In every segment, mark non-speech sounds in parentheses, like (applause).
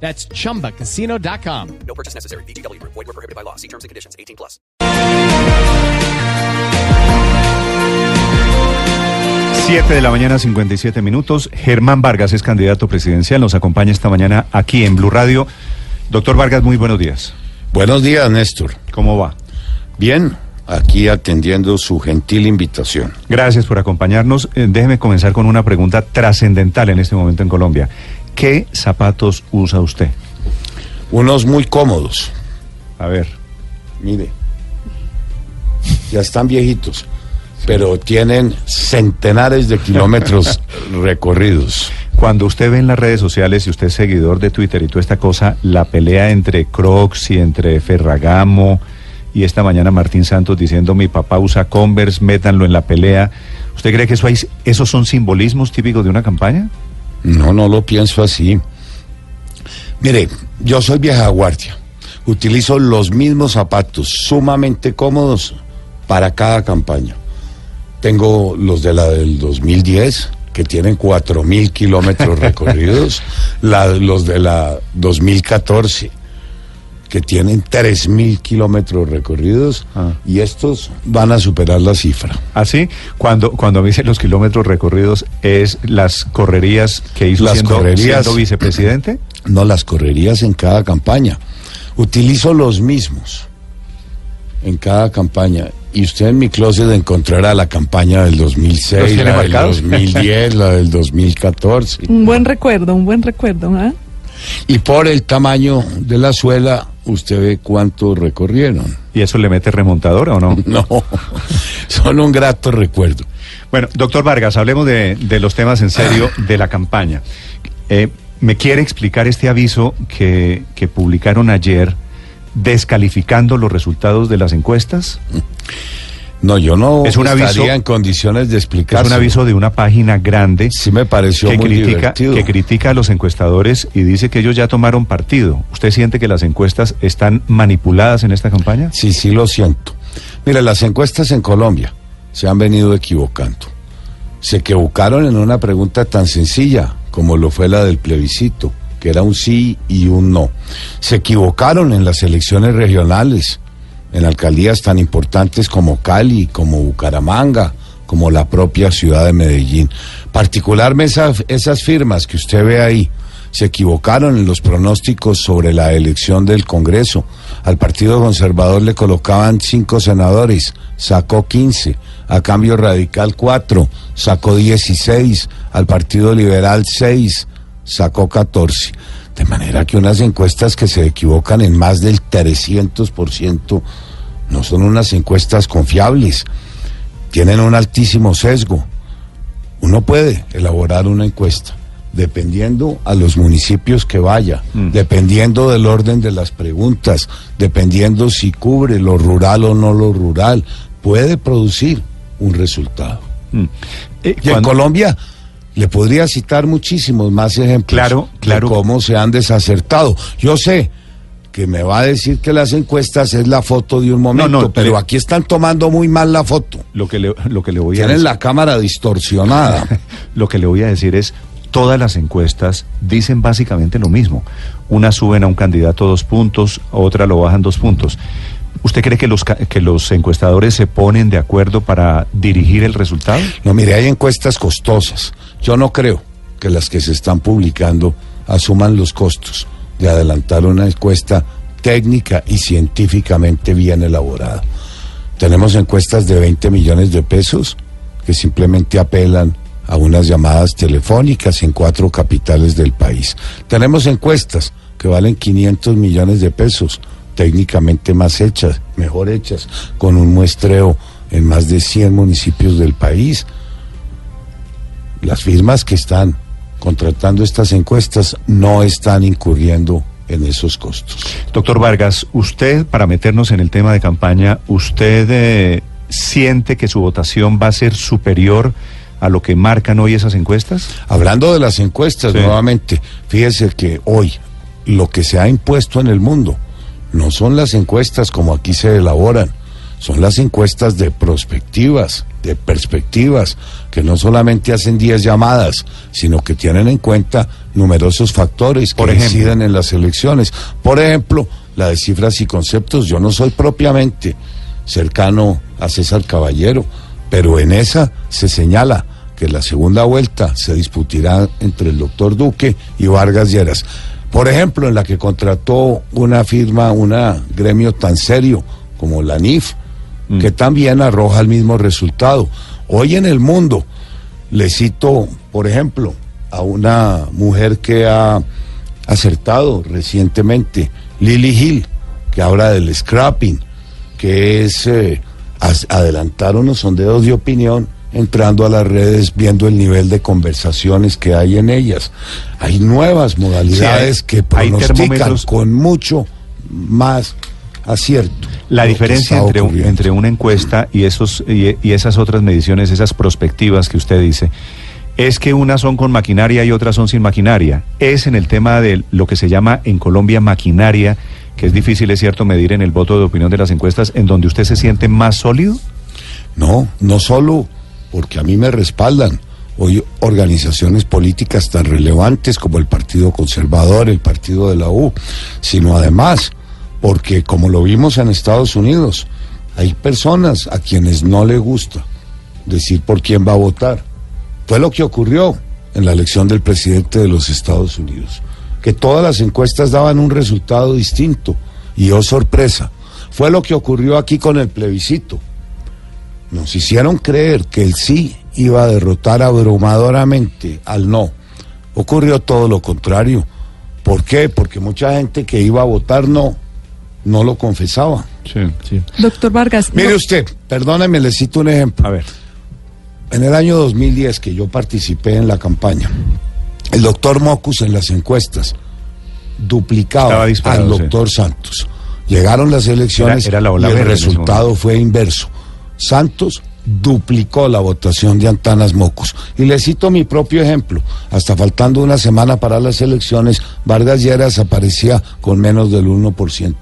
That's chumbacasino.com. No purchase necessary. BGW. Void were prohibited by law. See terms and conditions. 18 plus. Siete de la mañana, 57 minutos. Germán Vargas es candidato presidencial. Nos acompaña esta mañana aquí en Blue Radio. Doctor Vargas, muy buenos días. Buenos días, Néstor. ¿Cómo va? Bien, aquí atendiendo su gentil invitación. Gracias por acompañarnos. Eh, déjeme comenzar con una pregunta trascendental en este momento en Colombia. ¿Qué zapatos usa usted? Unos muy cómodos. A ver. Mire, ya están viejitos, pero tienen centenares de kilómetros (laughs) recorridos. Cuando usted ve en las redes sociales y usted es seguidor de Twitter y toda esta cosa, la pelea entre Crocs y entre Ferragamo y esta mañana Martín Santos diciendo mi papá usa Converse, métanlo en la pelea. ¿Usted cree que eso hay, esos son simbolismos típicos de una campaña? No, no lo pienso así. Mire, yo soy vieja guardia. Utilizo los mismos zapatos sumamente cómodos para cada campaña. Tengo los de la del 2010, que tienen 4.000 kilómetros (laughs) recorridos, la- los de la 2014, que tienen 3.000 kilómetros recorridos, Ah. y estos van a superar la cifra. Así, cuando, cuando me dicen los kilómetros recorridos, ¿es las correrías que hizo Las siendo, correrías. siendo vicepresidente? (clears throat) No las correrías en cada campaña. Utilizo los mismos en cada campaña. Y usted en mi closet encontrará la campaña del ¿Los 2006, tiene la del marcados? 2010, la del 2014. Un buen recuerdo, un buen recuerdo, ¿ah? Y por el tamaño de la suela, usted ve cuánto recorrieron. ¿Y eso le mete remontadora o no? (laughs) No, son un grato recuerdo. Bueno, doctor Vargas, hablemos de, de los temas en serio de la campaña. Eh, ¿Me quiere explicar este aviso que, que publicaron ayer descalificando los resultados de las encuestas? (laughs) No, yo no Es un estaría aviso- en condiciones de explicar. Es un aviso de una página grande Sí me pareció que muy critica, divertido. que critica a los encuestadores y dice que ellos ya tomaron partido. ¿Usted siente que las encuestas están manipuladas en esta campaña? Sí, sí lo siento. Mire, las encuestas en Colombia se han venido equivocando. Se equivocaron en una pregunta tan sencilla como lo fue la del plebiscito, que era un sí y un no. Se equivocaron en las elecciones regionales, en alcaldías tan importantes como Cali, como Bucaramanga, como la propia ciudad de Medellín. Particularmente esas, firmas que usted ve ahí, se equivocaron en los pronósticos sobre la elección del Congreso. Al Partido Conservador le colocaban cinco senadores, sacó 15. A Cambio Radical 4, sacó 16. Al Partido Liberal 6, sacó 14. De manera que unas encuestas que se equivocan en más del 300% no son unas encuestas confiables. Tienen un altísimo sesgo. Uno puede elaborar una encuesta dependiendo a los municipios que vaya, dependiendo del orden de las preguntas, dependiendo si cubre lo rural o no lo rural, puede producir un resultado. Eh, Y en Colombia le podría citar muchísimos más ejemplos Claro, claro. de cómo se han desacertado. Yo sé que me va a decir que las encuestas es la foto de un momento, no, pero le- aquí están tomando muy mal la foto. lo, que le, lo que le voy a Tienen decir- la cámara distorsionada. (laughs) Lo que le voy a decir es, todas las encuestas dicen básicamente lo mismo. Una suben a un candidato dos puntos, otra lo bajan dos puntos. ¿Usted cree que los, que los encuestadores se ponen de acuerdo para dirigir el resultado? No, mire, hay encuestas costosas. Yo no creo que las que se están publicando asuman los costos de adelantar una encuesta técnica y científicamente bien elaborada. Tenemos encuestas de 20 millones de pesos que simplemente apelan a unas llamadas telefónicas en cuatro capitales del país. Tenemos encuestas que valen 500 millones de pesos, técnicamente más hechas, mejor hechas, con un muestreo en más de 100 municipios del país. Las firmas que están contratando estas encuestas no están incurriendo en esos costos. Doctor Vargas, usted, para meternos en el tema de campaña, ¿usted eh, siente que su votación va a ser superior a lo que marcan hoy esas encuestas? Hablando de las encuestas, Sí. nuevamente, fíjese que hoy lo que se ha impuesto en el mundo no son las encuestas como aquí se elaboran, son las encuestas de prospectivas, de perspectivas, que no solamente hacen 10 llamadas, sino que tienen en cuenta numerosos factores que Por inciden en las elecciones. Por ejemplo, la de cifras y conceptos. Yo no soy propiamente cercano a César Caballero, pero en esa se señala que la segunda vuelta se disputará entre el doctor Duque y Vargas Lleras. Por ejemplo, en la que contrató una firma, un gremio tan serio como la NIF, que también arroja el mismo resultado. Hoy en el mundo, le cito, por ejemplo, a una mujer que ha acertado recientemente, Lily Hill, que habla del scrapping, que es eh, adelantar unos sondeos de opinión entrando a las redes, viendo el nivel de conversaciones que hay en ellas. Hay nuevas modalidades Sí, hay- que pronostican con mucho más acierto. La diferencia entre, un- ocurriendo. entre una encuesta y, esos, y, y esas otras mediciones, esas prospectivas que usted dice, es que unas son con maquinaria y otras son sin maquinaria. Es en el tema de lo que se llama en Colombia maquinaria, que es difícil, es cierto, medir en el voto de opinión de las encuestas, en donde usted se siente más sólido. No, no solo porque a mí me respaldan hoy organizaciones políticas tan relevantes como el Partido Conservador, el Partido de la U, sino además porque como lo vimos en Estados Unidos, hay personas a quienes no le gusta decir por quién va a votar. Fue lo que ocurrió en la elección del presidente de los Estados Unidos, que todas las encuestas daban un resultado distinto y oh sorpresa. Fue lo que ocurrió aquí con el plebiscito. Nos hicieron creer que el sí iba a derrotar abrumadoramente al no. Ocurrió todo lo contrario. ¿Por qué? Porque mucha gente que iba a votar no, no lo confesaba. Sí, sí. Doctor Vargas, Mire no- usted, perdóneme, le cito un ejemplo. A ver. En el año 2010 que yo participé en la campaña, el doctor Mocus en las encuestas duplicaba al sí. doctor Santos. Llegaron las elecciones Era- era la ola y el resultado fue inverso. Santos duplicó la votación de Antanas Mocus. Y le cito mi propio ejemplo. Hasta faltando una semana para las elecciones, Vargas Lleras aparecía con menos del 1%.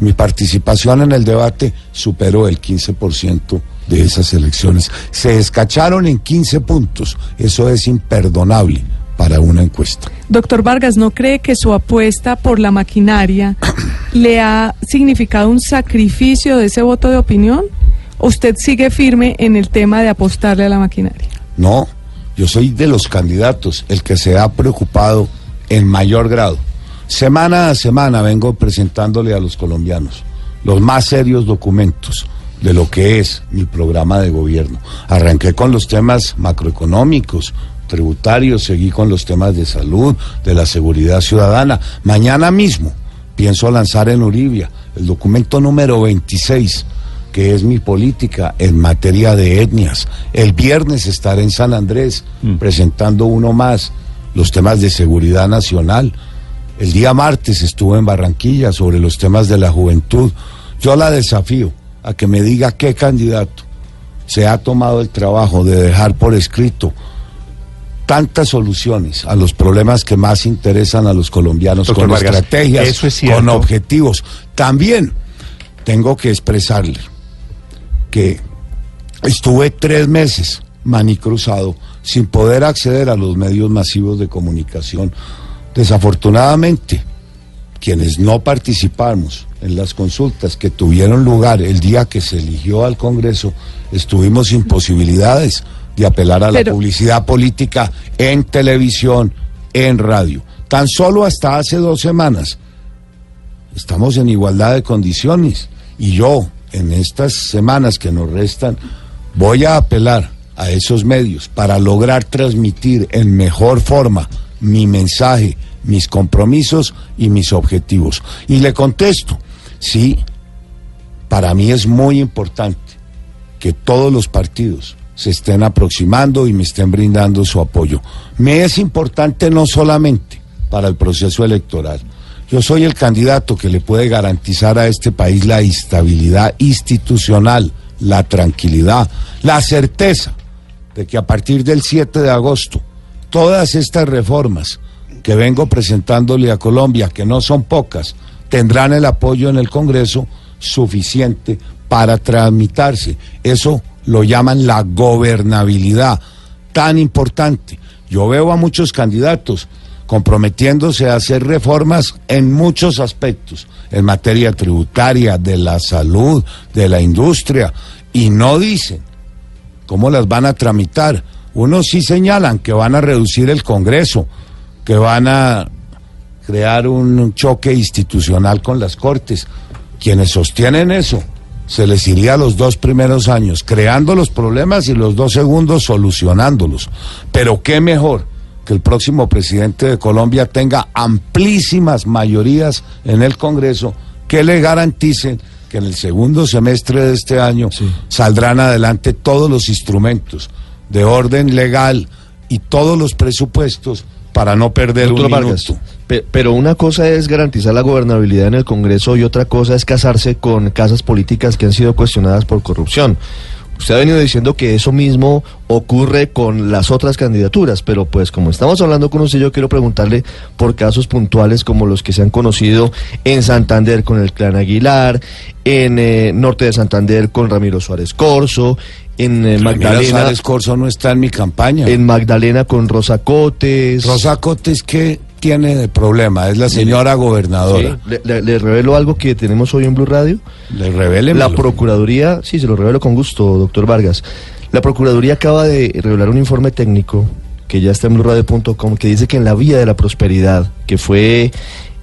Mi participación en el debate superó el 15% de esas elecciones. Se escacharon en 15 puntos. Eso es imperdonable para una encuesta. Doctor Vargas, ¿no cree que su apuesta por la maquinaria (clears throat) le ha significado un sacrificio de ese voto de opinión? ¿O ¿Usted sigue firme en el tema de apostarle a la maquinaria? No, yo soy de los candidatos el que se ha preocupado en mayor grado. Semana a semana vengo presentándole a los colombianos los más serios documentos de lo que es mi programa de gobierno. Arranqué con los temas macroeconómicos, tributarios, seguí con los temas de salud, de la seguridad ciudadana. Mañana mismo pienso lanzar en Uribia el documento número 26 que es mi política en materia de etnias. El viernes estaré en San Andrés presentando uno más, los temas de seguridad nacional. El día martes estuve en Barranquilla sobre los temas de la juventud. Yo la desafío a que me diga qué candidato se ha tomado el trabajo de dejar por escrito tantas soluciones a los problemas que más interesan a los colombianos Doctor con Vargas, estrategias, eso es con objetivos. También tengo que expresarle que estuve tres meses manicruzado sin poder acceder a los medios masivos de comunicación. Desafortunadamente, quienes no participamos en las consultas que tuvieron lugar el día que se eligió al Congreso, estuvimos sin posibilidades de apelar a la Pero- publicidad política en televisión, en radio. Tan solo hasta hace dos semanas estamos en igualdad de condiciones y yo en estas semanas que nos restan voy a apelar a esos medios para lograr transmitir en mejor forma mi mensaje, mis compromisos y mis objetivos. Y le contesto, sí, para mí es muy importante que todos los partidos se estén aproximando y me estén brindando su apoyo. Me es importante no solamente para el proceso electoral. Yo soy el candidato que le puede garantizar a este país la estabilidad institucional, la tranquilidad, la certeza de que a partir del 7 de agosto todas estas reformas que vengo presentándole a Colombia, que no son pocas, tendrán el apoyo en el Congreso suficiente para tramitarse. Eso lo llaman la gobernabilidad, tan importante. Yo veo a muchos candidatos comprometiéndose a hacer reformas en muchos aspectos, en materia tributaria, de la salud, de la industria, y no dicen cómo las van a tramitar. Unos sí señalan que van a reducir el Congreso, que van a crear un choque institucional con las Cortes. Quienes sostienen eso, se les iría los dos primeros años creando los problemas y los dos segundos solucionándolos. Pero qué mejor que el próximo presidente de Colombia tenga amplísimas mayorías en el Congreso que le garanticen que en el segundo semestre de este año saldrán adelante todos los instrumentos de orden legal y todos los presupuestos para no perder Doctor un Vargas, minuto. pero una cosa es garantizar la gobernabilidad en el Congreso y otra cosa es casarse con casas políticas que han sido cuestionadas por corrupción. Usted ha venido diciendo que eso mismo ocurre con las otras candidaturas, pero pues como estamos hablando con usted, yo quiero preguntarle por casos puntuales como los que se han conocido en Santander con el clan Aguilar, en eh, Norte de Santander con Ramiro Suárez Corso, en eh, Magdalena, Corso no está en mi campaña. en Magdalena con Rosa Cotes. Rosa Cotes, ¿qué tiene de problema? Es la señora gobernadora. Le, le- le revelo algo que tenemos hoy en Blue Radio. Le revele La Procuraduría, sí, se lo revelo con gusto, doctor Vargas. La Procuraduría acaba de revelar un informe técnico que ya está en blueradio.com que dice que en la vía de la prosperidad, que fue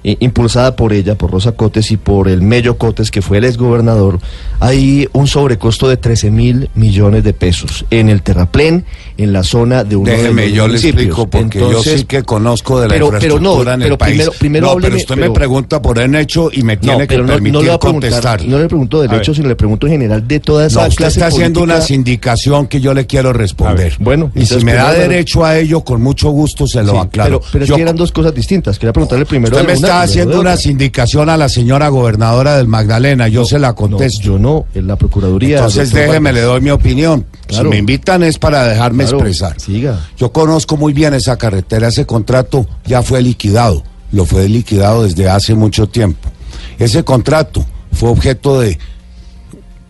impulsada por ella, por Rosa Cotes y por el Mello Cotes, que fue el exgobernador, hay un sobrecosto de 13 mil millones de pesos en el terraplén, en la zona de uno de Déjeme, los yo le explico porque yo sí que conozco de la pero- pero no, infraestructura en el pero país. primero- primero pero usted me pregunta por un hecho y me tiene que permitir no le contestar. no le pregunto del hecho, sino le pregunto en general de toda esa No, usted clase está haciendo política. una sindicación que yo le quiero responder. Bueno, y si me da primero- derecho a ello, con mucho gusto se lo Sí, aclaro. Pero, pero es que eran dos cosas distintas. Quería preguntarle primero. Está haciendo una sindicación a la señora gobernadora del Magdalena, yo se la No, contesto. yo no, en la Procuraduría. Entonces déjeme, le doy mi opinión. Claro. Si me invitan es para dejarme Claro, expresar. siga. Yo conozco muy bien esa carretera, ese contrato ya fue liquidado, lo fue liquidado desde hace mucho tiempo. Ese contrato fue objeto de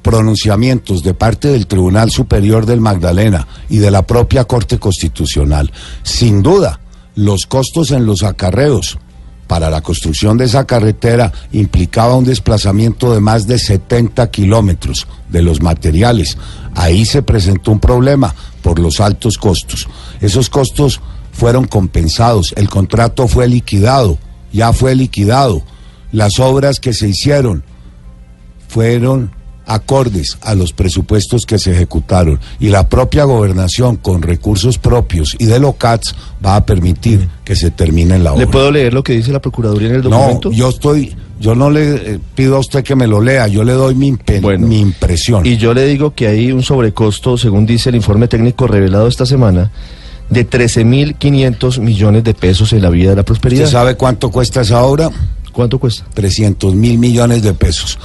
pronunciamientos de parte del Tribunal Superior del Magdalena y de la propia Corte Constitucional. Sin duda, los costos en los acarreos para la construcción de esa carretera implicaba un desplazamiento de más de 70 kilómetros de los materiales. Ahí se presentó un problema por los altos costos. Esos costos fueron compensados, el contrato fue liquidado, ya fue liquidado. Las obras que se hicieron fueron acordes a los presupuestos que se ejecutaron y la propia gobernación con recursos propios y de locats va a permitir que se termine la obra. ¿Le puedo leer lo que dice la Procuraduría en el No, documento? yo estoy, yo no le eh, pido a usted que me lo lea, yo le doy mi, impe- Bueno. mi impresión. Y yo le digo que hay un sobrecosto, según dice el informe técnico revelado esta semana, de 13.500 millones de pesos en la vía de la prosperidad. ¿Usted sabe cuánto cuesta esa obra? ¿Cuánto cuesta? 300 mil millones de pesos.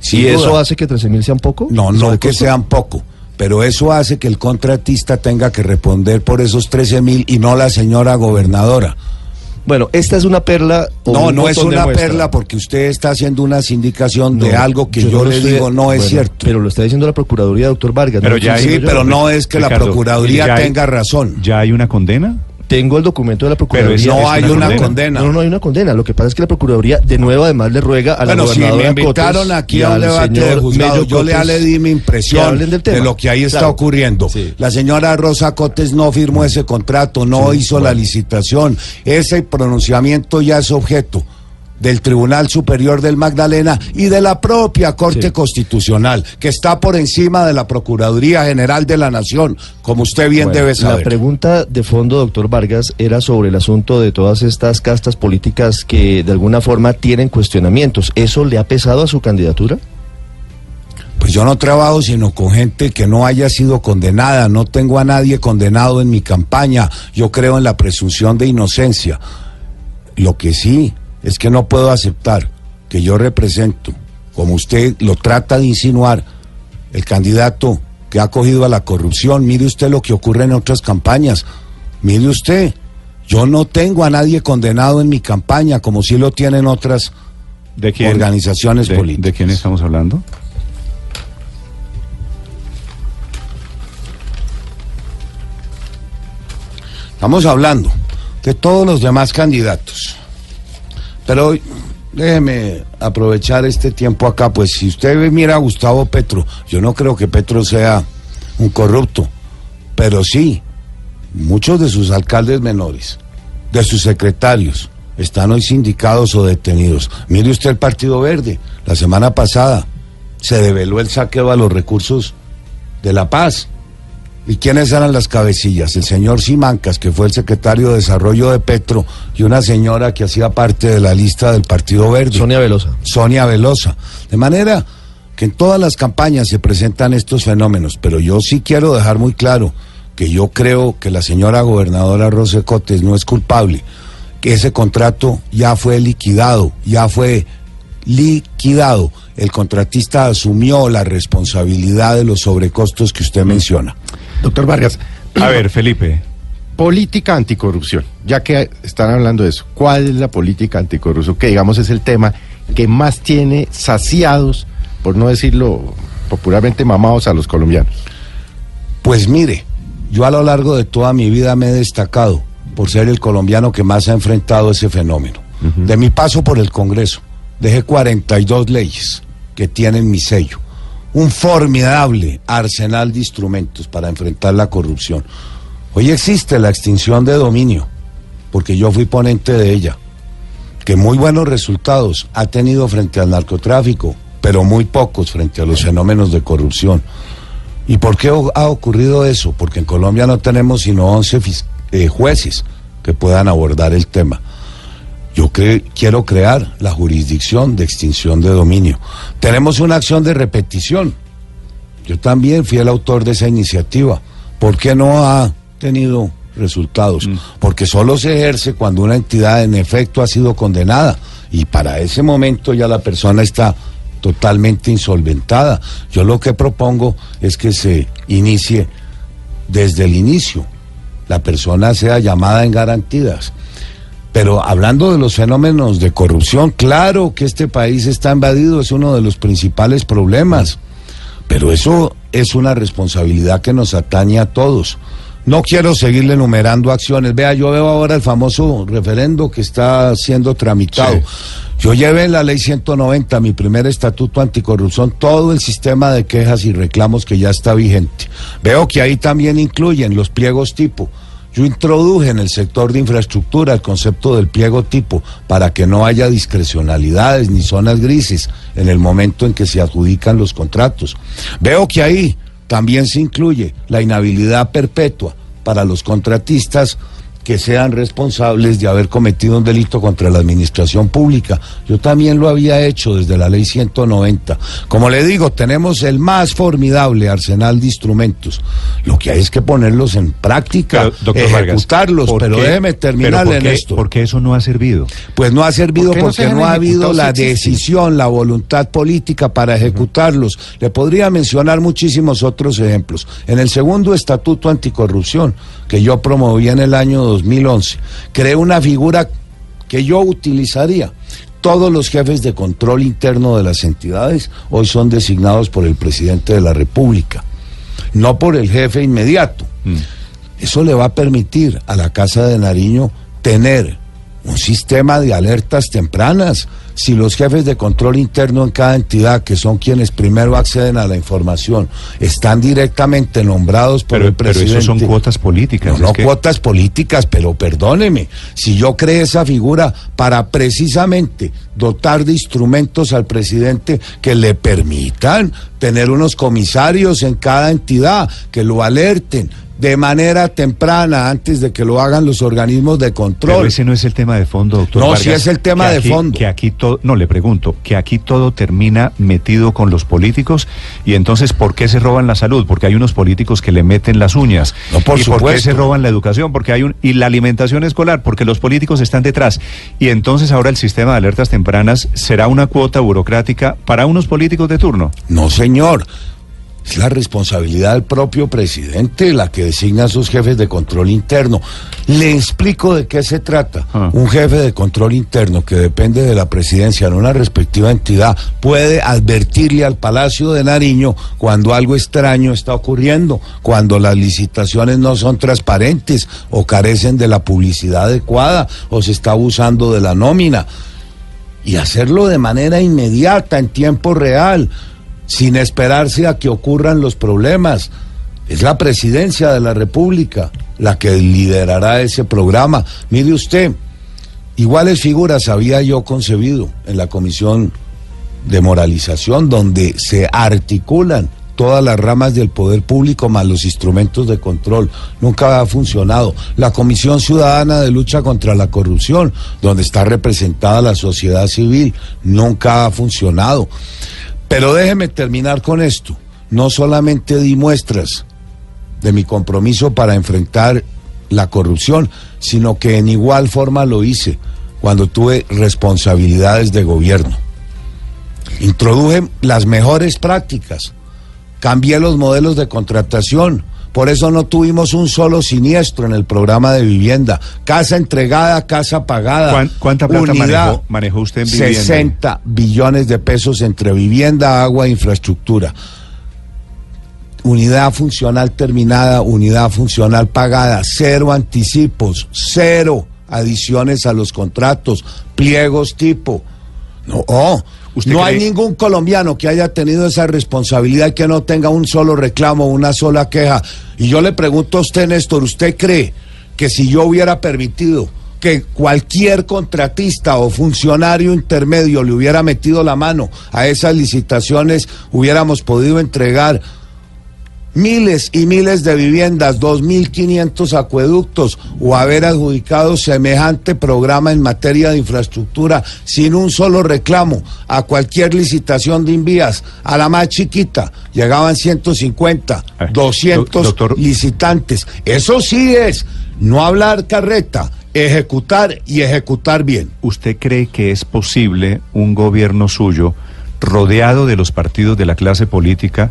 Sin ¿Y eso hace que 13.000 sean poco? No, ¿El no que sean poco, pero eso hace que el contratista tenga que responder por esos 13 mil y no la señora gobernadora. Bueno, esta es una perla. No, un no es una perla porque usted está haciendo una sindicación de algo que yo, no lo le estoy- digo no es bueno, cierto. Pero lo está diciendo la Procuraduría, doctor Vargas. Pero no ya hay- sí, yo. pero no es que la Procuraduría hay- tenga razón. ¿Ya hay una condena? Tengo el documento de la Pero Procuraduría. es- no hay una condena. condena. No, no hay una condena. Lo que pasa es que la Procuraduría, de nuevo, además le ruega a la Bueno, si me invitaron Cotes aquí a un debate de señor juzgado, Mello yo le, Cotes le di mi impresión hablen del tema. de lo que ahí está Claro. ocurriendo. Sí. La señora Rosa Cotes no firmó ese contrato, no hizo la licitación. Ese pronunciamiento ya es objeto del Tribunal Superior del Magdalena y de la propia Corte Sí. Constitucional, que está por encima de la Procuraduría General de la Nación, como usted bien Bueno, debe La saber. pregunta de fondo, doctor Vargas, era sobre el asunto de todas estas castas políticas que de alguna forma tienen cuestionamientos. ¿Eso le ha pesado a su candidatura? Pues yo no trabajo sino con gente que no haya sido condenada, no tengo a nadie condenado en mi campaña, yo creo en la presunción de inocencia. Lo que sí es que no puedo aceptar que yo represento, como usted lo trata de insinuar, el candidato que ha cogido a la corrupción. Mire usted lo que ocurre en otras campañas. Mire usted, yo no tengo a nadie condenado en mi campaña, como sí lo tienen otras ¿De quién? organizaciones ¿De, políticas. ¿De quién estamos hablando? Estamos hablando de todos los demás candidatos. Pero déjeme aprovechar este tiempo acá, pues si usted mira a Gustavo Petro, yo no creo que Petro sea un corrupto, pero sí, muchos de sus alcaldes menores, de sus secretarios, están hoy sindicados o detenidos. Mire usted el Partido Verde, la semana pasada se develó el saqueo a los recursos de la paz. ¿Y quiénes eran las cabecillas? El señor Simancas, que fue el secretario de Desarrollo de Petro, y una señora que hacía parte de la lista del Partido Verde. Sonia Velosa. Sonia Velosa. De manera que en todas las campañas se presentan estos fenómenos, pero yo sí quiero dejar muy claro que yo creo que la señora gobernadora Rose Cotes no es culpable, que ese contrato ya fue liquidado, ya fue liquidado. El contratista asumió la responsabilidad de los sobrecostos que usted menciona. Doctor Vargas, A ver, Felipe. política anticorrupción, ya que están hablando de eso, ¿cuál es la política anticorrupción? Que digamos es el tema que más tiene saciados, por no decirlo popularmente mamados a los colombianos. Pues mire, yo a lo largo de toda mi vida me he destacado por ser el colombiano que más ha enfrentado ese fenómeno. De mi paso por el Congreso, dejé 42 leyes que tienen mi sello. Un formidable arsenal de instrumentos para enfrentar la corrupción. Hoy existe la extinción de dominio, porque yo fui ponente de ella, que muy buenos resultados ha tenido frente al narcotráfico, pero muy pocos frente a los fenómenos de corrupción. ¿Y por qué ha ocurrido eso? Porque en Colombia no tenemos sino 11 fis- eh, jueces que puedan abordar el tema. Yo cre- quiero crear la jurisdicción de extinción de dominio. Tenemos una acción de repetición. Yo también fui el autor de esa iniciativa. ¿Por qué no ha tenido resultados? Porque solo se ejerce cuando una entidad en efecto ha sido condenada y para ese momento ya la persona está totalmente insolventada. Yo lo que propongo es que se inicie desde el inicio. La persona sea llamada en garantías. Pero hablando de los fenómenos de corrupción, claro que este país está invadido, es uno de los principales problemas. Pero eso es una responsabilidad que nos atañe a todos. No quiero seguirle enumerando acciones. Vea, yo veo ahora el famoso referendo que está siendo tramitado. Sí. Yo llevé la ley 190, mi primer estatuto anticorrupción, todo el sistema de quejas y reclamos que ya está vigente. Veo que ahí también incluyen los pliegos tipo. Yo introduje en el sector de infraestructura el concepto del pliego tipo para que no haya discrecionalidades ni zonas grises en el momento en que se adjudican los contratos. Veo que ahí también se incluye la inhabilidad perpetua para los contratistas que sean responsables de haber cometido un delito contra la administración pública. Yo también lo había hecho desde la ley 190. Como le digo, tenemos el más formidable arsenal de instrumentos. Lo que hay es que ponerlos en práctica, Pero, Vargas, ejecutarlos, ¿por pero qué- déjeme terminar en qué- esto. ¿Por qué eso no ha servido? Pues no ha servido ¿Por qué no porque se no, ha habido la si decisión, la voluntad política para ejecutarlos. Le podría mencionar muchísimos otros ejemplos. En el segundo estatuto anticorrupción que yo promoví en el año 2011, creé una figura que yo utilizaría. Todos los jefes de control interno de las entidades hoy son designados por el presidente de la República, no por el jefe inmediato. Eso le va a permitir a la Casa de Nariño tener un sistema de alertas tempranas. Si los jefes de control interno en cada entidad, que son quienes primero acceden a la información, están directamente nombrados por Pero, el pero presidente. eso son cuotas políticas. No, no que- cuotas políticas, pero perdóneme, si yo creé esa figura para precisamente dotar de instrumentos al presidente que le permitan tener unos comisarios en cada entidad, que lo alerten, de manera temprana antes de que lo hagan los organismos de Pero control. ese no es el tema de fondo, doctor. No, Vargas, sí es el tema de aquí- fondo. Que aquí todo, no, le pregunto, que aquí todo termina metido con los políticos y entonces, ¿por qué se roban la salud? Porque hay unos políticos que le meten las uñas. No, por ¿Y por qué supuesto. se roban la educación? Porque hay un, y la alimentación escolar, porque los políticos están detrás. Y entonces ahora el sistema de alertas tempranas será una cuota burocrática para unos políticos de turno. No, señor. Es la responsabilidad del propio presidente la que designa a sus jefes de control interno. Le explico de qué se trata. Ah. Un jefe de control interno que depende de la presidencia en una respectiva entidad puede advertirle al Palacio de Nariño cuando algo extraño está ocurriendo, cuando las licitaciones no son transparentes o carecen de la publicidad adecuada o se está abusando de la nómina y hacerlo de manera inmediata, en tiempo real, sin esperarse a que ocurran los problemas. Es la presidencia de la República la que liderará ese programa. Mire usted, iguales figuras había yo concebido en la comisión de moralización, donde se articulan todas las ramas del poder público más los instrumentos de control. Nunca ha funcionado. La Comisión Ciudadana de Lucha contra la Corrupción, donde está representada la sociedad civil, nunca ha funcionado. Pero déjeme terminar con esto. No solamente di muestras de mi compromiso para enfrentar la corrupción, sino que en igual forma lo hice cuando tuve responsabilidades de gobierno. Introduje las mejores prácticas, cambié los modelos de contratación, por eso no tuvimos un solo siniestro en el programa de vivienda. Casa entregada, casa pagada. ¿Cuán- cuánta plata Unidad, manejó- manejó usted en vivienda? 60 billones de pesos entre vivienda, agua e infraestructura. Unidad funcional terminada, unidad funcional pagada, cero anticipos, cero adiciones a los contratos, pliegos tipo. No, oh, ¿Usted no hay ningún colombiano que haya tenido esa responsabilidad y que no tenga un solo reclamo, una sola queja. Y yo le pregunto a usted, Néstor, ¿usted cree que si yo hubiera permitido que cualquier contratista o funcionario intermedio le hubiera metido la mano a esas licitaciones, hubiéramos podido entregar miles y miles de viviendas, 2.500 acueductos o haber adjudicado semejante programa en materia de infraestructura sin un solo reclamo a cualquier licitación de invías, a la más chiquita, llegaban 150, Eh, 200 doc- doctor- licitantes. Eso sí es no hablar carreta, ejecutar y ejecutar bien. ¿Usted cree que es posible un gobierno suyo rodeado de los partidos de la clase política,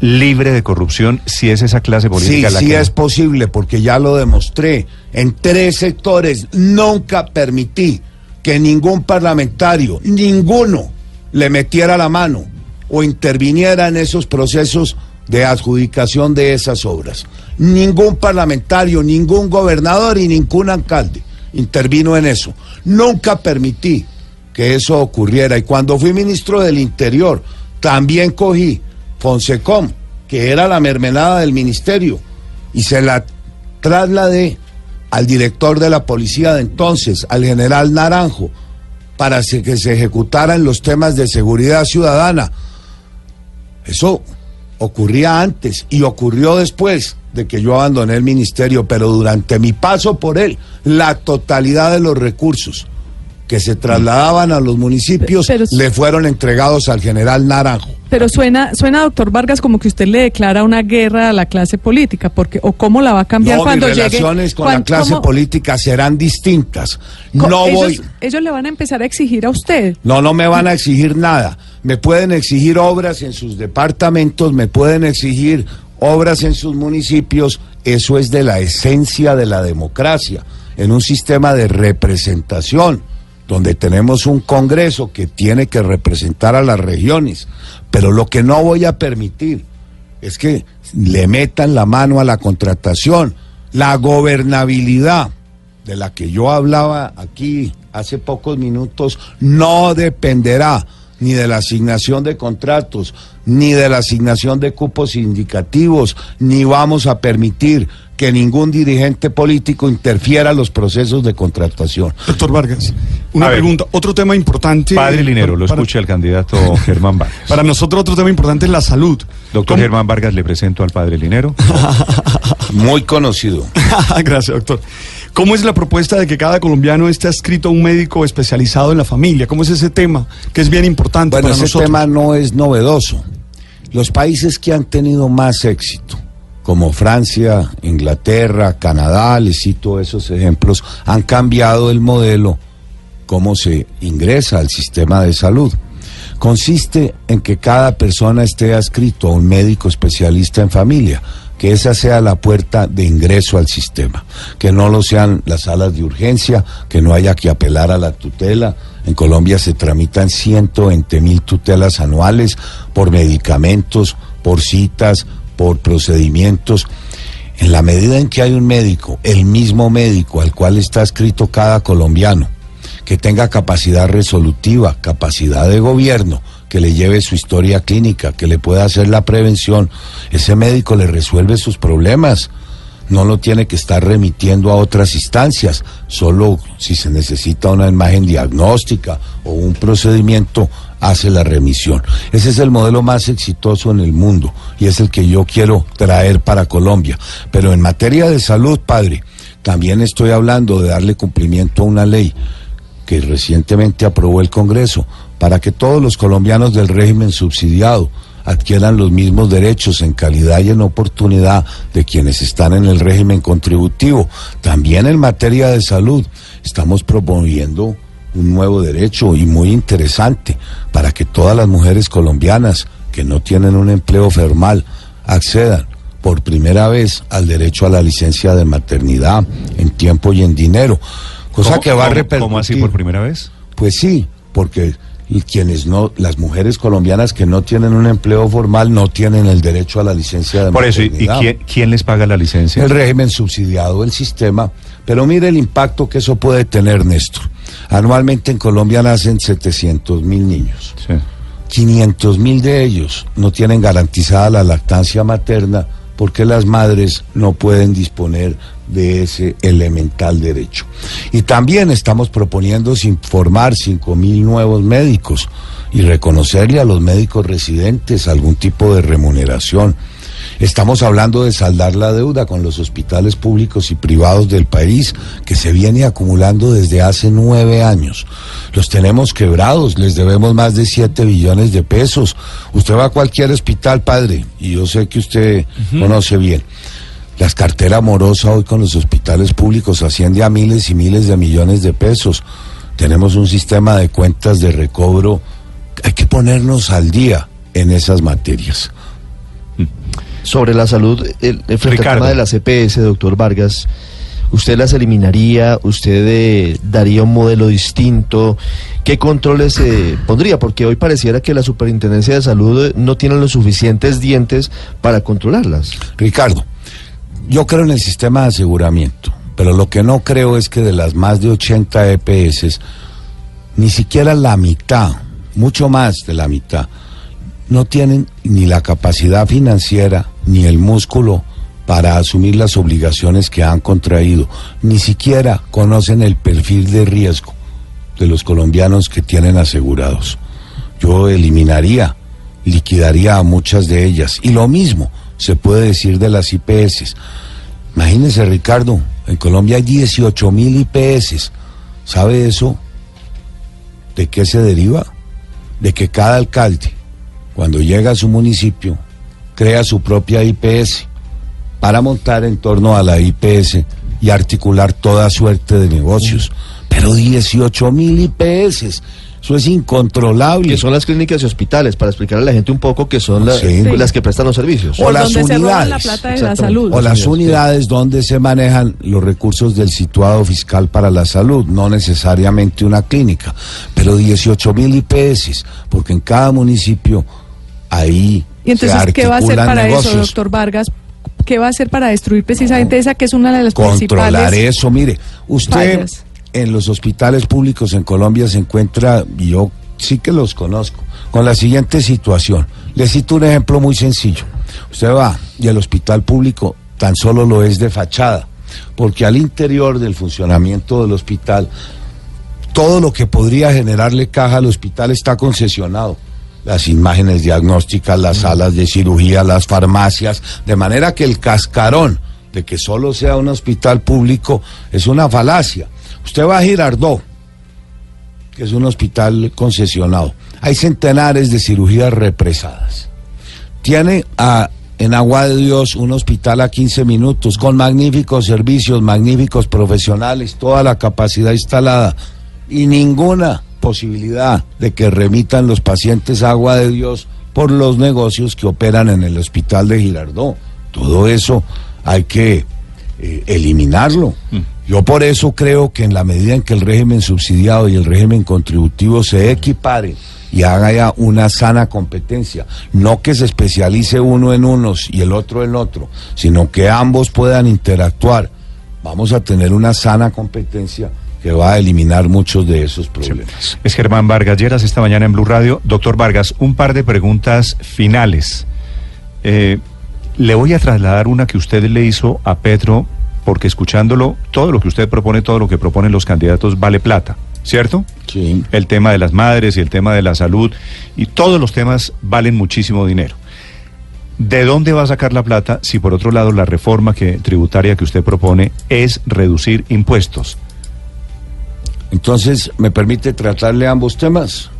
libre de corrupción, si es esa clase Sí, política la sí que... es posible, porque ya lo demostré. En tres sectores nunca permití que ningún parlamentario, ninguno, le metiera la mano o interviniera en esos procesos de adjudicación de esas obras. Ningún parlamentario, ningún gobernador y ningún alcalde intervino en eso. Nunca permití que eso ocurriera. Y cuando fui ministro del Interior, también cogí Fonsecom, que era la mermelada del ministerio, y se la trasladé al director de la policía de entonces, al general Naranjo, para que se ejecutaran los temas de seguridad ciudadana. Eso ocurría antes y ocurrió después de que yo abandoné el ministerio, pero durante mi paso por él, la totalidad de los recursos que se trasladaban a los municipios Pero- le fueron entregados al general Naranjo. Pero suena, suena, doctor Vargas, como que usted le declara una guerra a la clase política, porque o cómo la va a cambiar No, cuando mis llegue. relaciones con la clase cómo- política serán distintas. No ellos, voy. ellos le van a empezar a exigir a usted. No, no me van a exigir nada. Me pueden exigir obras en sus departamentos, me pueden exigir obras en sus municipios. Eso es de la esencia de la democracia, en un sistema de representación, donde tenemos un Congreso que tiene que representar a las regiones. Pero lo que no voy a permitir es que le metan la mano a la contratación, la gobernabilidad de la que yo hablaba aquí hace pocos minutos no dependerá ni de la asignación de contratos, ni de la asignación de cupos indicativos, ni vamos a permitir que ningún dirigente político interfiera en los procesos de contratación. Doctor Vargas, una A ver. pregunta. Otro tema importante. Padre Linero, para- lo escucha el candidato Germán (laughs) Vargas. Para nosotros otro tema importante es la salud. Doctor ¿Cómo- Germán Vargas, le presento al padre Linero. (laughs) Muy conocido. (laughs) Gracias, doctor. ¿Cómo es la propuesta de que cada colombiano esté adscrito a un médico especializado en la familia? ¿Cómo es ese tema? Que es bien importante Bueno, para ese nosotros. tema no es novedoso. Los países que han tenido más éxito, como Francia, Inglaterra, Canadá, les cito esos ejemplos, han cambiado el modelo, cómo se ingresa al sistema de salud. Consiste en que cada persona esté adscrito a un médico especialista en familia, que esa sea la puerta de ingreso al sistema, que no lo sean las salas de urgencia, que no haya que apelar a la tutela. En Colombia se tramitan 120 mil tutelas anuales por medicamentos, por citas, por procedimientos. En la medida en que hay un médico, el mismo médico al cual está escrito cada colombiano, que tenga capacidad resolutiva, capacidad de gobierno, que le lleve su historia clínica, que le pueda hacer la prevención, ese médico le resuelve sus problemas. No lo tiene que estar remitiendo a otras instancias, solo si se necesita una imagen diagnóstica o un procedimiento, hace la remisión. Ese es el modelo más exitoso en el mundo y es el que yo quiero traer para Colombia. Pero en materia de salud, padre, también estoy hablando de darle cumplimiento a una ley que recientemente aprobó el Congreso para que todos los colombianos del régimen subsidiado adquieran los mismos derechos en calidad y en oportunidad de quienes están en el régimen contributivo. También en materia de salud estamos promoviendo un nuevo derecho y muy interesante para que todas las mujeres colombianas que no tienen un empleo formal accedan por primera vez al derecho a la licencia de maternidad en tiempo y en dinero. Cosa ¿Cómo- que va a repercutir. ¿Cómo así por primera vez? Pues sí, porque quienes no, las mujeres colombianas que no tienen un empleo formal no tienen el derecho a la licencia de Por eso, ¿y, quién, quién les paga la licencia? El régimen subsidiado, el sistema. Pero mire el impacto que eso puede tener, Néstor. Anualmente en Colombia nacen 700 mil niños. Sí. 500 mil de ellos no tienen garantizada la lactancia materna porque las madres no pueden disponer de ese elemental derecho. Y también estamos proponiendo formar 5 mil nuevos médicos y reconocerle a los médicos residentes algún tipo de remuneración. Estamos hablando de saldar la deuda con los hospitales públicos y privados del país que se viene acumulando desde hace nueve años. Los tenemos quebrados, les debemos más de siete billones de pesos. Usted va a cualquier hospital, padre, y yo sé que usted conoce bien. Las carteras morosa hoy con los hospitales públicos asciende a miles y miles de millones de pesos. Tenemos un sistema de cuentas de recobro. Hay que ponernos al día en esas materias. Sobre la salud, el, el frente al Ricardo. tema de las EPS, doctor Vargas, ¿usted las eliminaría? ¿Usted eh, daría un modelo distinto? ¿Qué controles se pondría? Porque hoy pareciera que la Superintendencia de Salud eh, no tiene los suficientes dientes para controlarlas. Ricardo, yo creo en el sistema de aseguramiento, pero lo que no creo es que de las más de 80 EPS, ni siquiera la mitad, mucho más de la mitad, no tienen ni la capacidad financiera ni el músculo para asumir las obligaciones que han contraído, ni siquiera conocen el perfil de riesgo de los colombianos que tienen asegurados. Yo eliminaría, liquidaría a muchas de ellas. Y lo mismo se puede decir de las IPS. Imagínese, Ricardo, en Colombia hay 18 mil IPS. ¿Sabe eso? ¿De qué se deriva? De que cada alcalde, cuando llega a su municipio, crea su propia IPS para montar en torno a la IPS y articular toda suerte de negocios. Pero 18 mil IPS, eso es incontrolable. Que son las clínicas y hospitales, para explicarle a la gente un poco que son la- Sí. las que prestan los servicios. O las la unidades. plata de la Exactamente. salud. o las Sí, sí. unidades donde se manejan los recursos del situado fiscal para la salud, no necesariamente una clínica, pero 18 mil IPS, porque en cada municipio ahí Y entonces, se ¿qué va a hacer para eso, doctor Vargas? ¿Qué va a hacer para destruir precisamente esa que es una de las Controlar principales? eso, mire, usted fallas? en los hospitales públicos en Colombia se encuentra, y yo sí que los conozco, con la siguiente situación. Le cito un ejemplo muy sencillo. Usted va y el hospital público tan solo lo es de fachada, porque al interior del funcionamiento del hospital, todo lo que podría generarle caja al hospital está concesionado. Las imágenes diagnósticas, las salas de cirugía, las farmacias, de manera que el cascarón de que solo sea un hospital público es una falacia. Usted va a Girardot, que es un hospital concesionado. Hay centenares de cirugías represadas. Tiene a, en Agua de Dios un hospital a 15 minutos con magníficos servicios, magníficos profesionales, toda la capacidad instalada y ninguna posibilidad de que remitan los pacientes Agua de Dios por los negocios que operan en el hospital de Girardot. Todo eso hay que eh, eliminarlo. Yo por eso creo que en la medida en que el régimen subsidiado y el régimen contributivo se equiparen y haga ya una sana competencia, no que se especialice uno en unos y el otro en otro, sino que ambos puedan interactuar, vamos a tener una sana competencia que va a eliminar muchos de esos problemas. Es Germán Vargas Lleras esta mañana en Blue Radio. Doctor Vargas, un par de preguntas finales. Eh, le voy a trasladar una que usted le hizo a Petro, porque escuchándolo, todo lo que usted propone, todo lo que proponen los candidatos vale plata, ¿cierto? Sí. El tema de las madres y el tema de la salud y todos los temas valen muchísimo dinero. ¿De dónde va a sacar la plata si por otro lado la reforma que, tributaria que usted propone es reducir impuestos? Entonces, ¿me permite tratarle ambos temas?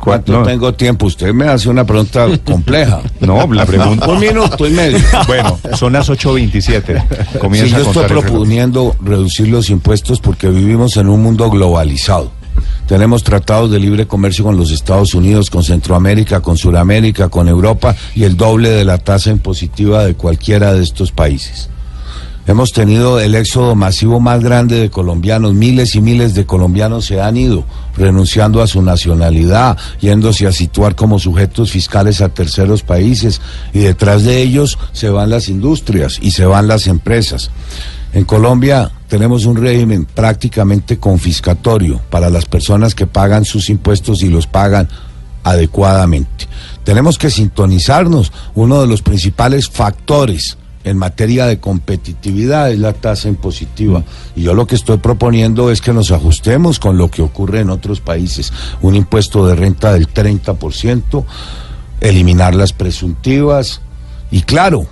¿Cuánto No. tengo tiempo? Usted me hace una pregunta (laughs) compleja. No, la pregunta. Un minuto y medio. (laughs) Bueno, son las 8.27. Comienza Sí, yo a estoy proponiendo reducir los impuestos porque vivimos en un mundo globalizado. Tenemos tratados de libre comercio con los Estados Unidos, con Centroamérica, con Sudamérica, con Europa y el doble de la tasa impositiva de cualquiera de estos países. Hemos tenido el éxodo masivo más grande de colombianos. Miles y miles de colombianos se han ido renunciando a su nacionalidad, yéndose a situar como sujetos fiscales a terceros países. Y detrás de ellos se van las industrias y se van las empresas. En Colombia tenemos un régimen prácticamente confiscatorio para las personas que pagan sus impuestos y los pagan adecuadamente. Tenemos que sintonizarnos. Uno de los principales factores en materia de competitividad es la tasa impositiva. Y yo lo que estoy proponiendo es que nos ajustemos con lo que ocurre en otros países. Un impuesto de renta del 30%, eliminar las presuntivas. Y claro,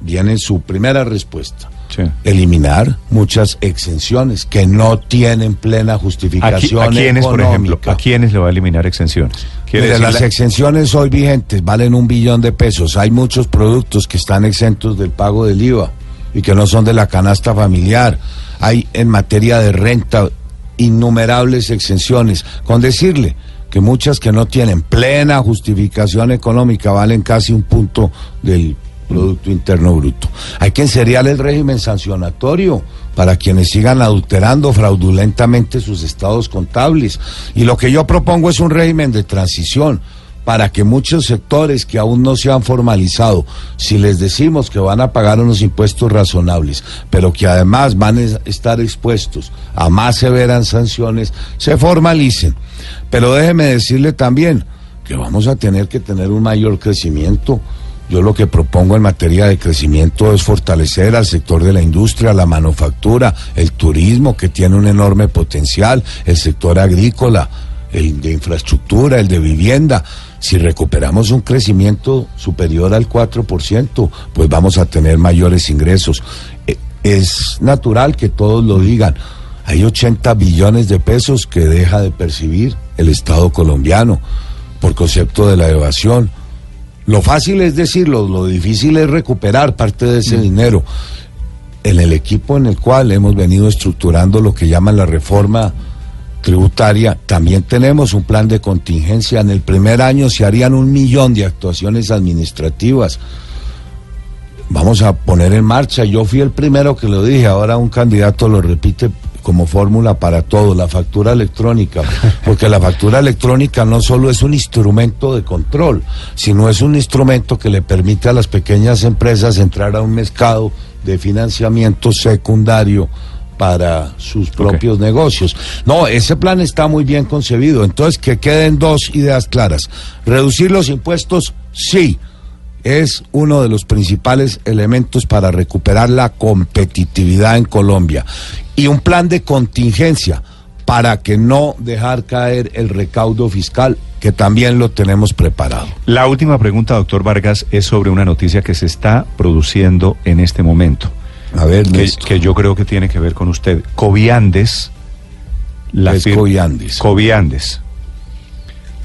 viene su primera respuesta. Sí. Eliminar muchas exenciones que no tienen plena ¿A, qui- justificación a quiénes, por ejemplo? ¿A quiénes le va a eliminar exenciones? Decir las la- exenciones hoy vigentes valen un billón de pesos. Hay muchos productos que están exentos del pago del IVA y que no son de la canasta familiar. Hay en materia de renta innumerables exenciones. Con decirle que muchas que no tienen plena justificación económica valen casi un punto del Producto Interno Bruto. Hay que enseriar el régimen sancionatorio para quienes sigan adulterando fraudulentamente sus estados contables. Y lo que yo propongo es un régimen de transición para que muchos sectores que aún no se han formalizado, si les decimos que van a pagar unos impuestos razonables, pero que además van a estar expuestos a más severas sanciones, se formalicen. Pero déjeme decirle también que vamos a tener que tener un mayor crecimiento. Yo lo que propongo en materia de crecimiento es fortalecer al sector de la industria, la manufactura, el turismo, que tiene un enorme potencial, el sector agrícola, el de infraestructura, el de vivienda. Si recuperamos un crecimiento superior al 4%, pues vamos a tener mayores ingresos. Eh, Es natural que todos lo digan. Hay 80 billones de pesos que deja de percibir el Estado colombiano por concepto de la evasión. Lo fácil es decirlo, lo difícil es recuperar parte de ese dinero. En el equipo en el cual hemos venido estructurando lo que llaman la reforma tributaria, también tenemos un plan de contingencia. En el primer año se harían un millón de actuaciones administrativas. Vamos a poner en marcha. Yo fui el primero que lo dije, ahora un candidato lo repite como fórmula para todo, la factura electrónica, porque la factura electrónica no solo es un instrumento de control, sino es un instrumento que le permite a las pequeñas empresas entrar a un mercado de financiamiento secundario para sus propios negocios. No, ese plan está muy bien concebido. Entonces, que queden dos ideas claras. Reducir los impuestos, sí. Es uno de los principales elementos para recuperar la competitividad en Colombia y un plan de contingencia para que no dejar caer el recaudo fiscal que también lo tenemos preparado. La última pregunta, doctor Vargas, es sobre una noticia que se está produciendo en este momento. A ver, que, que yo creo que tiene que ver con usted. Coviandes. La Es Coviandes. Coviandes.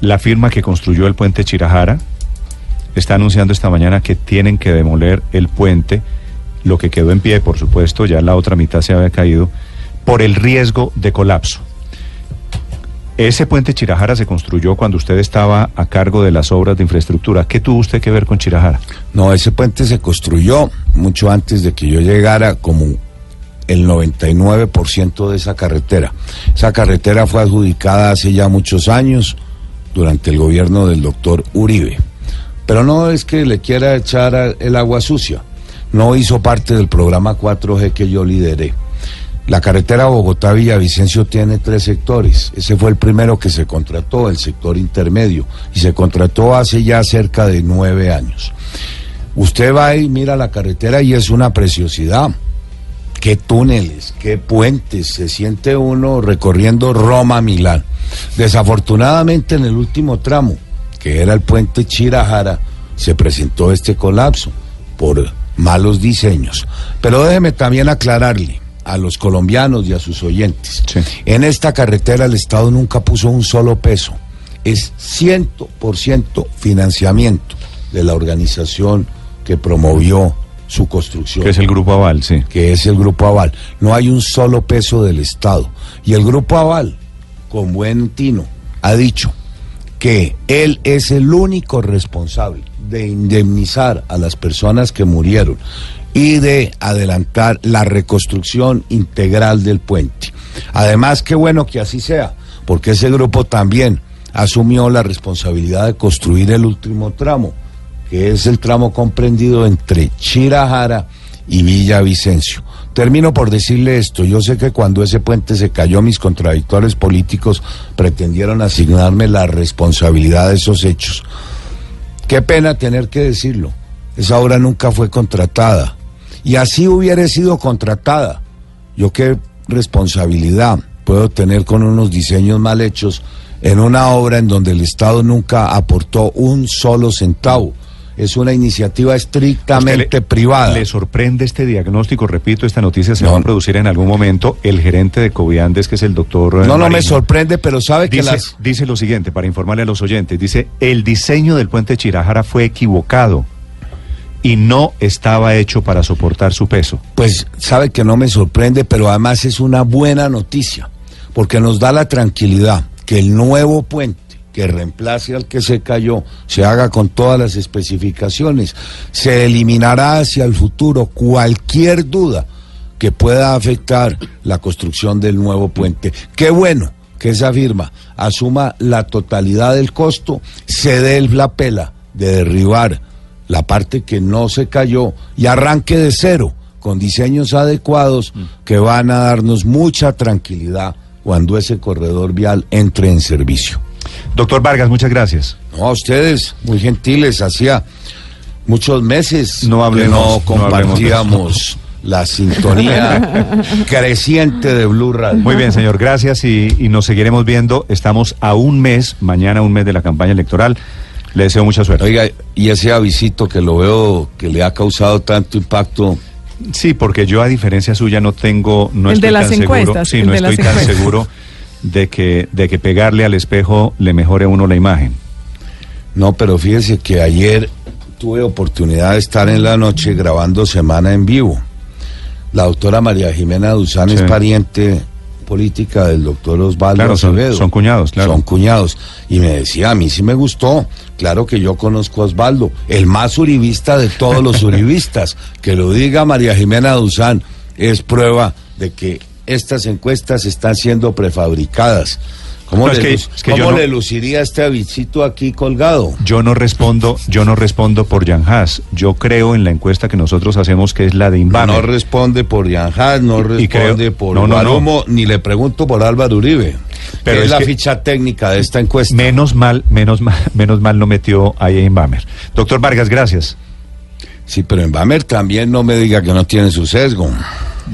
La firma que construyó el puente Chirajara está anunciando esta mañana que tienen que demoler el puente, lo que quedó en pie, por supuesto, ya la otra mitad se había caído, por el riesgo de colapso. Ese puente Chirajara se construyó cuando usted estaba a cargo de las obras de infraestructura. ¿Qué tuvo usted que ver con Chirajara? No, ese puente se construyó mucho antes de que yo llegara como el 99% de esa carretera. Esa carretera fue adjudicada hace ya muchos años durante el gobierno del doctor Uribe. Pero no es que le quiera echar el agua sucia. No hizo parte del programa 4G que yo lideré. La carretera Bogotá-Villavicencio tiene tres sectores. Ese fue el primero que se contrató, el sector intermedio, y se contrató hace ya cerca de nueve años. Usted va y mira la carretera y es una preciosidad. Qué túneles, qué puentes, se siente uno recorriendo Roma-Milán. Desafortunadamente en el último tramo, que era el puente Chirajara, se presentó este colapso por malos diseños. Pero déjeme también aclararle a los colombianos y a sus oyentes. Sí. En esta carretera el Estado nunca puso un solo peso. Es 100% financiamiento de la organización que promovió su construcción Que es el Grupo Aval, sí. que es el Grupo Aval. No hay un solo peso del Estado. Y el Grupo Aval, con buen tino, ha dicho que él es el único responsable de indemnizar a las personas que murieron y de adelantar la reconstrucción integral del puente. Además, qué bueno que así sea, porque ese grupo también asumió la responsabilidad de construir el último tramo, que es el tramo comprendido entre Chirajara y Villavicencio. Termino por decirle esto, yo sé que cuando ese puente se cayó mis contradictores políticos pretendieron asignarme la responsabilidad de esos hechos. Qué pena tener que decirlo, esa obra nunca fue contratada. Y así hubiera sido contratada. Yo qué responsabilidad puedo tener con unos diseños mal hechos en una obra en donde el Estado nunca aportó un solo centavo. Es una iniciativa estrictamente ¿Usted le- privada. ¿Le sorprende este diagnóstico? Repito, esta noticia se No. va a producir en algún momento. El gerente de Coviandes, que es el doctor... eh, No, no me sorprende, pero sabe que las... dice lo siguiente, para informarle a los oyentes, dice, el diseño del puente Chirajara fue equivocado y no estaba hecho para soportar su peso. Pues sabe que no me sorprende, pero además es una buena noticia, porque nos da la tranquilidad que el nuevo puente que reemplace al que se cayó se haga con todas las especificaciones. Se eliminará hacia el futuro cualquier duda que pueda afectar la construcción del nuevo puente. Qué bueno que esa firma asuma la totalidad del costo, se dé la pela de derribar la parte que no se cayó y arranque de cero con diseños adecuados que van a darnos mucha tranquilidad cuando ese corredor vial entre en servicio. Doctor Vargas, muchas gracias. No, a ustedes, muy gentiles, hacía muchos meses No hablemos, que no compartíamos la sintonía (laughs) creciente de Blue Radio. Muy bien, señor, gracias y, y nos seguiremos viendo. Estamos a un mes, mañana un mes de la campaña electoral. Le deseo mucha suerte. Oiga, y ese avisito que lo veo que le ha causado tanto impacto, Sí, porque yo a diferencia suya no tengo, no El estoy de las tan seguro, encuestas, sí, el no estoy tan encuestas. seguro de que, de que pegarle al espejo le mejore a uno la imagen. No, pero fíjese que ayer tuve oportunidad de estar en la noche grabando Semana en Vivo. La doctora María Jimena Duzán Sí. es pariente política del doctor Osvaldo Claro, son- son cuñados, claro. Son cuñados. Y me decía, a mí sí me gustó. Claro que yo conozco a Osvaldo, el más uribista de todos los (laughs) uribistas. Que lo diga María Jimena Duzán es prueba de que estas encuestas están siendo prefabricadas. ¿Cómo, No, le, es que- luz- es que cómo yo no- le luciría este avisito aquí colgado? Yo no respondo, yo no respondo por Jan Haas. Yo creo en la encuesta que nosotros hacemos que es la de Inbamer. No responde por Yanjad, no Y- y responde creo- por no, no, no. Barumo, ni le pregunto por Álvaro Uribe. Pero es, es la que- ficha técnica de esta encuesta. Menos mal, menos mal, (laughs) menos mal no metió ahí a Inbamer. Doctor Vargas, gracias. Sí, pero en Bamer también no me diga que no tiene su sesgo.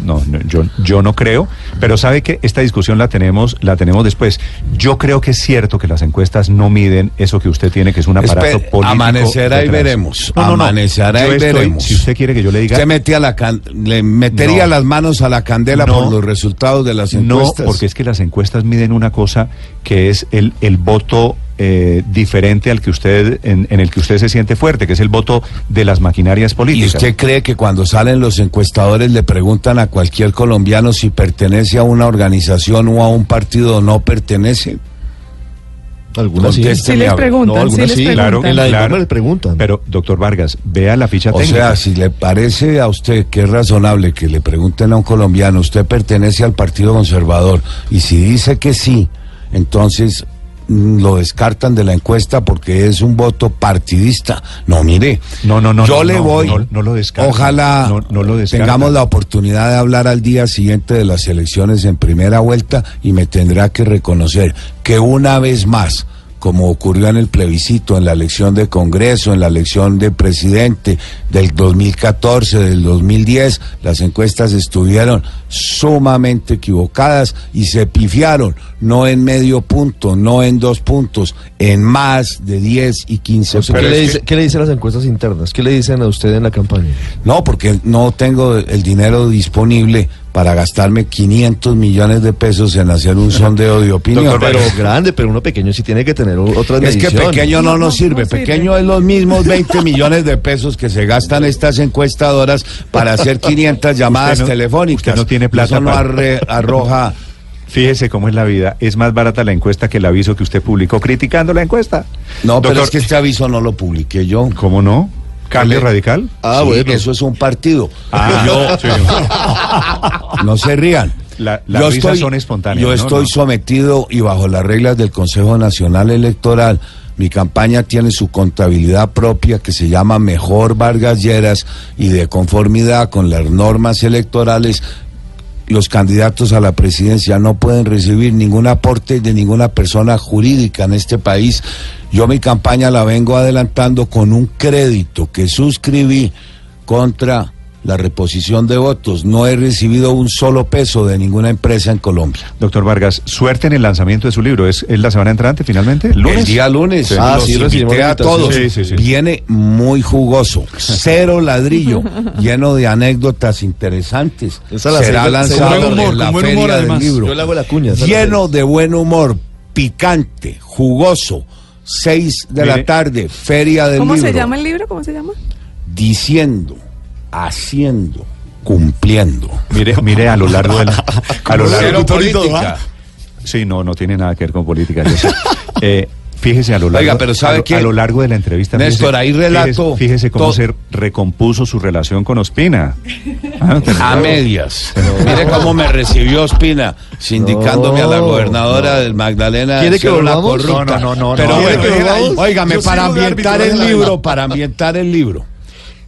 No, no, yo, yo no creo, pero sabe que esta discusión la tenemos, la tenemos después. Yo creo que es cierto que las encuestas no miden eso que usted tiene, que es un aparato Espe- político. amanecerá y veremos. No, no, no. Amanecerá Yo y estoy- veremos. Si usted quiere que yo le diga. Usted metía la can- le metería No. las manos a la candela No. por los resultados de las No, encuestas. porque es que las encuestas miden una cosa que es el, el voto eh, diferente al que usted, en, en el que usted se siente fuerte, que es el voto de las maquinarias ¿Y políticas. usted cree que cuando salen los encuestadores le preguntan a cualquier colombiano si pertenece a una organización o a un partido o no pertenece? Algunas sí. Sí les preguntan, No, sí algunas les preguntan. claro, En la claro. Informe le preguntan. Pero, doctor Vargas, vea la ficha O técnica. sea, si le parece a usted que es razonable que le pregunten a un colombiano, ¿usted pertenece al Partido Conservador? Y si dice que sí, entonces lo descartan de la encuesta porque es un voto partidista. No, mire. No, no, no, Yo no, le voy. no, no lo descartan. Ojalá lo descartan. tengamos la oportunidad de hablar al día siguiente de las elecciones en primera vuelta y me tendrá que reconocer que una vez más como ocurrió en el plebiscito, en la elección de Congreso, en la elección de presidente del 2014, del 2010, las encuestas estuvieron sumamente equivocadas y se pifiaron, no en medio punto, no en dos puntos, en más de 10 y 15 O sea, ¿qué, puntos. le dice, ¿Qué le dicen las encuestas internas? ¿Qué le dicen a usted en la campaña? No, porque no tengo el dinero disponible para gastarme 500 millones de pesos en hacer un sondeo de (laughs) opinión. Doctor, pero grande, pero uno pequeño sí tiene que tener o- otras Es que pequeño no No, nos no, sirve. no sirve. Pequeño es los mismos 20 millones de pesos que se gastan estas encuestadoras para hacer 500 llamadas Usted no- telefónicas. usted no tiene plata Eso no arre- arroja. (laughs) Fíjese cómo es la vida. Es más barata la encuesta que el aviso que usted publicó criticando la encuesta. No, pero es que este aviso no lo publiqué yo. ¿Cómo no? ¿Cambio radical? Ah, Sí, bueno. Eso es un partido. Ah, Yo- sí. (laughs) No se rían. La- las risas son espontáneas, Yo ¿no? estoy No. sometido y bajo las reglas del Consejo Nacional Electoral. Mi campaña tiene su contabilidad propia que se llama Mejor Vargas Lleras y de conformidad con las normas electorales los candidatos a la presidencia no pueden recibir ningún aporte de ninguna persona jurídica en este país. Yo mi campaña la vengo adelantando con un crédito que suscribí contra la reposición de votos. No he recibido un solo peso de ninguna empresa en Colombia. Doctor Vargas, suerte en el lanzamiento de su libro. ¿Es, es la semana entrante finalmente? ¿El lunes? El día lunes. Sí. Ah, los sí, invité a todos. Sí, sí, sí. Viene muy jugoso, cero ladrillo, (laughs) lleno de anécdotas interesantes. Esa la Será lanzado humor, en la con buen feria humor, del además. libro. Yo le hago la cuña. lleno de buen humor, picante, jugoso. Seis de Mire. la tarde, feria del ¿Cómo libro. se llama el libro? ¿Cómo se llama? Diciendo, haciendo, cumpliendo. Mire, mire a lo largo de la... (laughs) A lo largo, política. sí, no, no tiene nada que ver con política. yo sé. Eh, fíjese a lo largo, Oiga, pero ¿sabe a, lo- qué? a lo largo de la entrevista. Néstor, fíjese- ahí relato Fíjese, fíjese cómo todo. se recompuso su relación con Ospina. Ah, A medias. Mire cómo me recibió Ospina, sindicándome a la No, gobernadora del Magdalena. ¿Quiere que volvamos? corrupta. No, no, no, no, Pero no. bueno, para ambientar el libro, para ambientar el libro,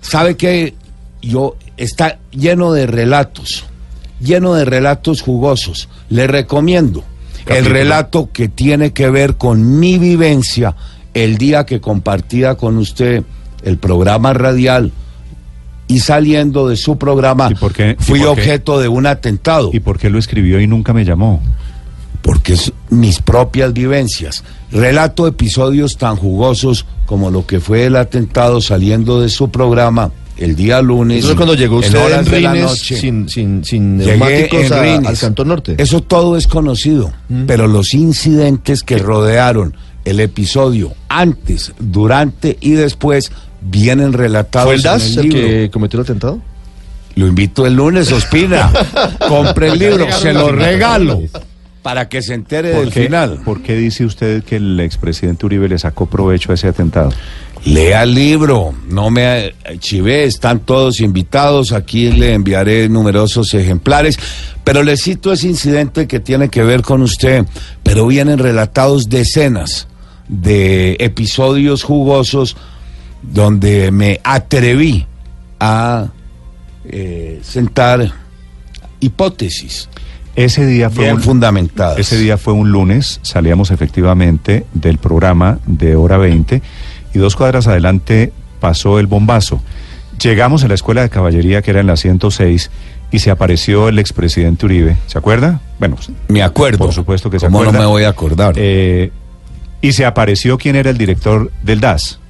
¿sabe que Yo, está lleno de relatos, lleno de relatos jugosos. Le recomiendo el relato que tiene que ver con mi vivencia el día que compartía con usted el programa radial y saliendo de su programa ¿Y por qué? ¿Y fui por qué? objeto de un atentado ¿Y por qué lo escribió y nunca me llamó? porque es mis propias vivencias. Relato episodios tan jugosos como lo que fue el atentado saliendo de su programa el día lunes. Eso es cuando llegó en usted horas en de la Rines noche. sin, sin, sin neumáticos en a- Rines. al Cantón Norte. Eso todo es conocido, pero los incidentes que rodearon el episodio antes, durante y después vienen relatados ¿Fue el en DAS el el que cometió el atentado? Lo invito el lunes, Ospina. (laughs) Compre el libro, se lo regalo para que se entere del ¿Por qué, final. ¿Por qué dice usted que el expresidente Uribe le sacó provecho a ese atentado? Lea el libro, no me chivé, están todos invitados, aquí le enviaré numerosos ejemplares, pero le cito ese incidente que tiene que ver con usted, pero vienen relatados decenas de episodios jugosos donde me atreví a eh, sentar hipótesis Ese día fue bien un, fundamentadas. Ese día fue un lunes, salíamos efectivamente del programa de hora 20 y dos cuadras adelante pasó el bombazo. Llegamos a la escuela de caballería que era en la 106 y se apareció el expresidente Uribe. ¿Se acuerda? Bueno, Me acuerdo. por supuesto que se ¿Cómo acuerda. no me voy a acordar? Eh, y se apareció quién era el director del DAS.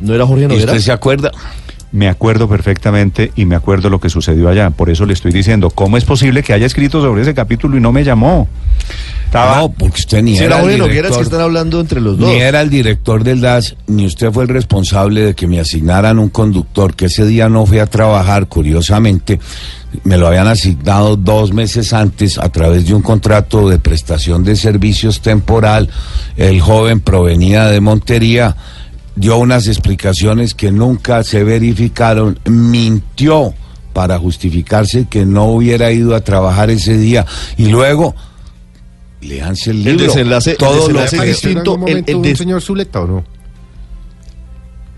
¿No era Jorge ¿Y Noguera? usted se acuerda? Me acuerdo perfectamente y me acuerdo lo que sucedió allá. Por eso le estoy diciendo, ¿cómo es posible que haya escrito sobre ese capítulo y no me llamó? Estaba, No, porque usted ni Si era era el que director, están hablando entre los dos. ni era el director del DAS, ni usted fue el responsable de que me asignaran un conductor que ese día no fui a trabajar, curiosamente. Me lo habían asignado dos meses antes a través de un contrato de prestación de servicios temporal. El joven provenía de Montería, dio unas explicaciones que nunca se verificaron, mintió para justificarse que no hubiera ido a trabajar ese día y luego léanse el El libro. desenlace- el todo lo desenlace que- es distinto, ¿En algún el- el señor Zuleta o no?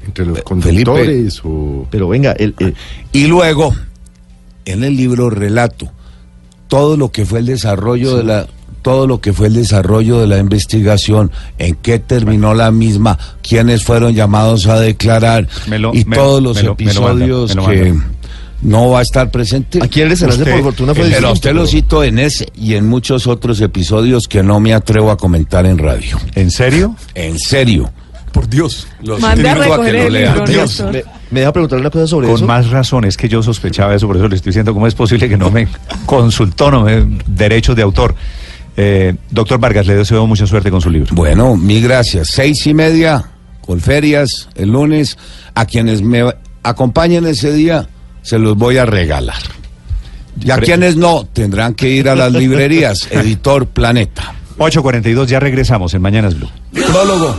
Entre los Felipe. conductores o... Pero venga, el, el- Y luego, en el libro relato todo lo que fue el desarrollo de la todo lo que fue el desarrollo de la investigación, en qué terminó la misma, quiénes fueron llamados a declarar lo- y me- todos los manda, episodios lo que manda. no va a estar presente. aquí el desenlace por fortuna fue Pero a distinto, usted lo pero- cito en ese y en muchos otros episodios que no me atrevo a comentar en radio. ¿En serio? En serio. Por Dios. Los Mande a invito a que recoger lo el lean. libro, Dios. Me, me deja preguntarle una cosa sobre Con eso. más razón, es que yo sospechaba eso, por eso le estoy diciendo cómo es posible que no me consultó, no me derechos de autor. Eh, doctor Vargas, le deseo mucha suerte con su libro. Bueno, mil gracias. Seis y media, Colferias, el lunes. A quienes me acompañen ese día, se los voy a regalar. Y a Pre- quienes no, tendrán que ir a las (laughs) librerías. Editor Planeta. 8.42, ya regresamos en Mañanas Blue. Prólogo.